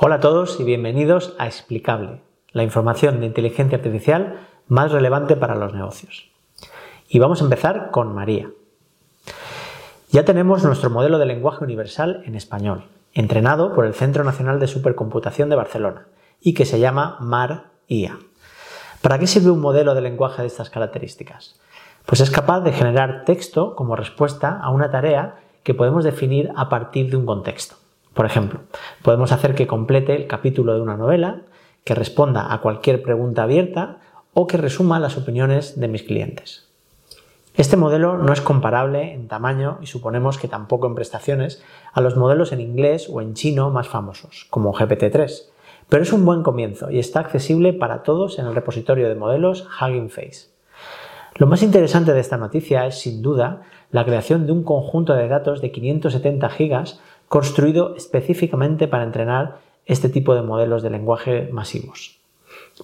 Hola a todos y bienvenidos a Explicable, la información de inteligencia artificial más relevante para los negocios. Y vamos a empezar con María. Ya tenemos nuestro modelo de lenguaje universal en español, entrenado por el Centro Nacional de Supercomputación de Barcelona y que se llama MAR-IA. ¿Para qué sirve un modelo de lenguaje de estas características? Pues es capaz de generar texto como respuesta a una tarea que podemos definir a partir de un contexto. Por ejemplo, podemos hacer que complete el capítulo de una novela, que responda a cualquier pregunta abierta o que resuma las opiniones de mis clientes. Este modelo no es comparable en tamaño y suponemos que tampoco en prestaciones a los modelos en inglés o en chino más famosos, como GPT-3, pero es un buen comienzo y está accesible para todos en el repositorio de modelos Hugging Face. Lo más interesante de esta noticia es, sin duda, la creación de un conjunto de datos de 570 gigas construido específicamente para entrenar este tipo de modelos de lenguaje masivos.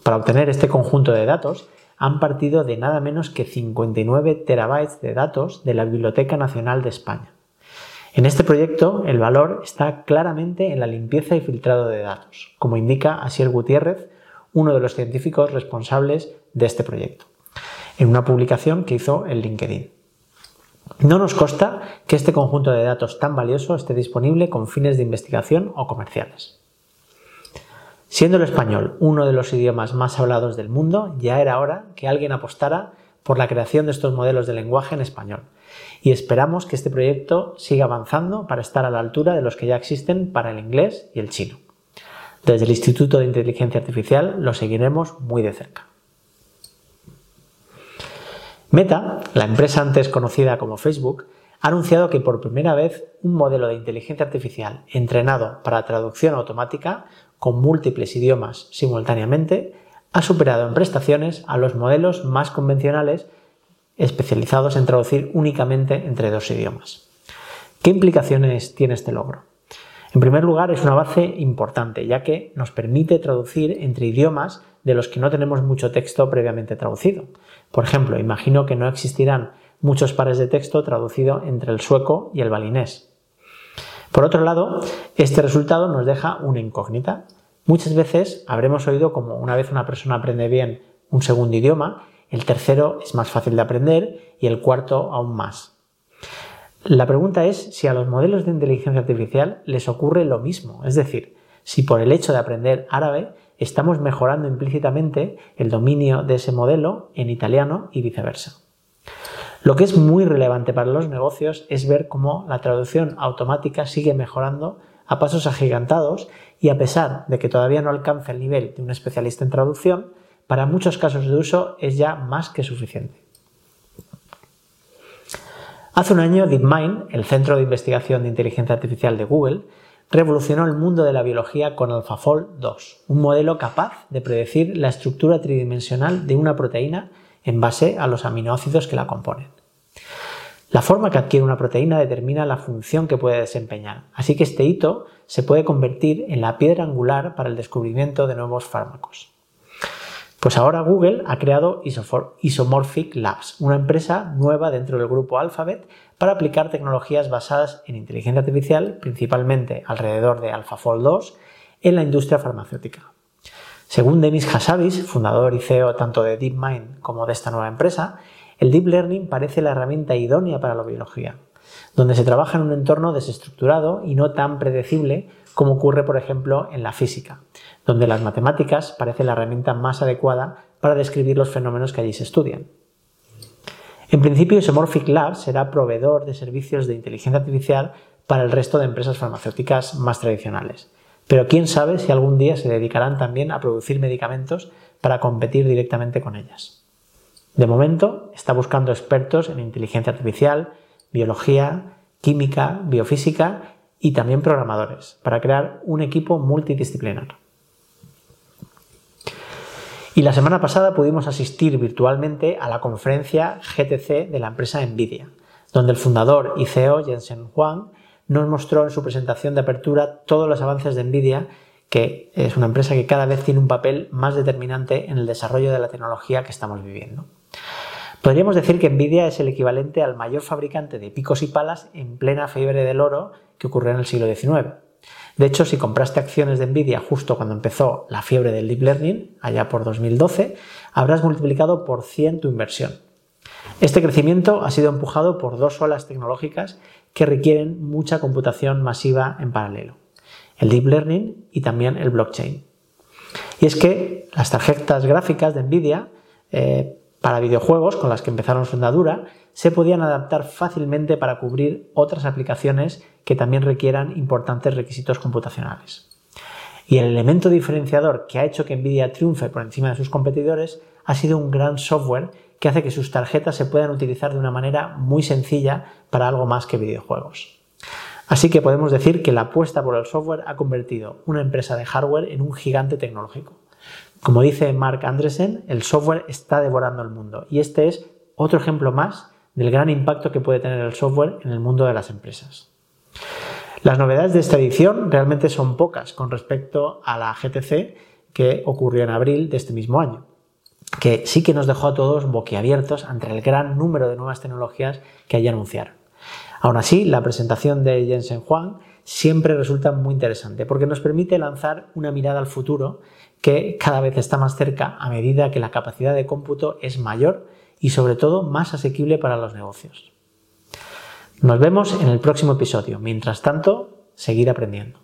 Para obtener este conjunto de datos, han partido de nada menos que 59 terabytes de datos de la Biblioteca Nacional de España. En este proyecto, el valor está claramente en la limpieza y filtrado de datos, como indica Asier Gutiérrez, uno de los científicos responsables de este proyecto, en una publicación que hizo en LinkedIn. No nos consta que este conjunto de datos tan valioso esté disponible con fines de investigación o comerciales. Siendo el español uno de los idiomas más hablados del mundo, ya era hora que alguien apostara por la creación de estos modelos de lenguaje en español. Y esperamos que este proyecto siga avanzando para estar a la altura de los que ya existen para el inglés y el chino. Desde el Instituto de Inteligencia Artificial lo seguiremos muy de cerca. Meta, la empresa antes conocida como Facebook, ha anunciado que por primera vez un modelo de inteligencia artificial entrenado para traducción automática con múltiples idiomas simultáneamente ha superado en prestaciones a los modelos más convencionales especializados en traducir únicamente entre dos idiomas. ¿Qué implicaciones tiene este logro? En primer lugar, es una base importante, ya que nos permite traducir entre idiomas de los que no tenemos mucho texto previamente traducido. Por ejemplo, imagino que no existirán muchos pares de texto traducido entre el sueco y el balinés. Por otro lado, este resultado nos deja una incógnita. Muchas veces habremos oído como una vez una persona aprende bien un segundo idioma, el tercero es más fácil de aprender y el cuarto aún más. La pregunta es si a los modelos de inteligencia artificial les ocurre lo mismo, es decir, si por el hecho de aprender árabe estamos mejorando implícitamente el dominio de ese modelo en italiano y viceversa. Lo que es muy relevante para los negocios es ver cómo la traducción automática sigue mejorando a pasos agigantados y a pesar de que todavía no alcanza el nivel de un especialista en traducción, para muchos casos de uso es ya más que suficiente. Hace un año DeepMind, el Centro de Investigación de Inteligencia Artificial de Google, revolucionó el mundo de la biología con AlphaFold 2, un modelo capaz de predecir la estructura tridimensional de una proteína en base a los aminoácidos que la componen. La forma que adquiere una proteína determina la función que puede desempeñar, así que este hito se puede convertir en la piedra angular para el descubrimiento de nuevos fármacos. Pues ahora Google ha creado Isomorphic Labs, una empresa nueva dentro del grupo Alphabet para aplicar tecnologías basadas en inteligencia artificial, principalmente alrededor de AlphaFold 2, en la industria farmacéutica. Según Denis Hassabis, fundador y CEO tanto de DeepMind como de esta nueva empresa, el Deep Learning parece la herramienta idónea para la biología, donde se trabaja en un entorno desestructurado y no tan predecible como ocurre, por ejemplo, en la física, donde las matemáticas parece la herramienta más adecuada para describir los fenómenos que allí se estudian. En principio, Isomorphic Labs será proveedor de servicios de inteligencia artificial para el resto de empresas farmacéuticas más tradicionales. Pero quién sabe si algún día se dedicarán también a producir medicamentos para competir directamente con ellas. De momento, está buscando expertos en inteligencia artificial, biología, química, biofísica y también programadores para crear un equipo multidisciplinar. Y la semana pasada pudimos asistir virtualmente a la conferencia GTC de la empresa Nvidia, donde el fundador y CEO Jensen Huang nos mostró en su presentación de apertura todos los avances de Nvidia, que es una empresa que cada vez tiene un papel más determinante en el desarrollo de la tecnología que estamos viviendo. Podríamos decir que Nvidia es el equivalente al mayor fabricante de picos y palas en plena fiebre del oro que ocurrió en el siglo XIX. De hecho, si compraste acciones de Nvidia justo cuando empezó la fiebre del deep learning, allá por 2012, habrás multiplicado por 100 tu inversión. Este crecimiento ha sido empujado por dos olas tecnológicas que requieren mucha computación masiva en paralelo, el deep learning y también el blockchain. Y es que las tarjetas gráficas de Nvidia eh, para videojuegos, con las que empezaron su andadura, se podían adaptar fácilmente para cubrir otras aplicaciones que también requieran importantes requisitos computacionales. Y el elemento diferenciador que ha hecho que Nvidia triunfe por encima de sus competidores ha sido un gran software que hace que sus tarjetas se puedan utilizar de una manera muy sencilla para algo más que videojuegos. Así que podemos decir que la apuesta por el software ha convertido una empresa de hardware en un gigante tecnológico. Como dice Mark Andresen, el software está devorando el mundo y este es otro ejemplo más del gran impacto que puede tener el software en el mundo de las empresas. Las novedades de esta edición realmente son pocas con respecto a la GTC que ocurrió en abril de este mismo año, que sí que nos dejó a todos boquiabiertos ante el gran número de nuevas tecnologías que allí anunciaron. Aún así, la presentación de Jensen Huang siempre resulta muy interesante porque nos permite lanzar una mirada al futuro que cada vez está más cerca a medida que la capacidad de cómputo es mayor y sobre todo más asequible para los negocios. Nos vemos en el próximo episodio. Mientras tanto, seguir aprendiendo.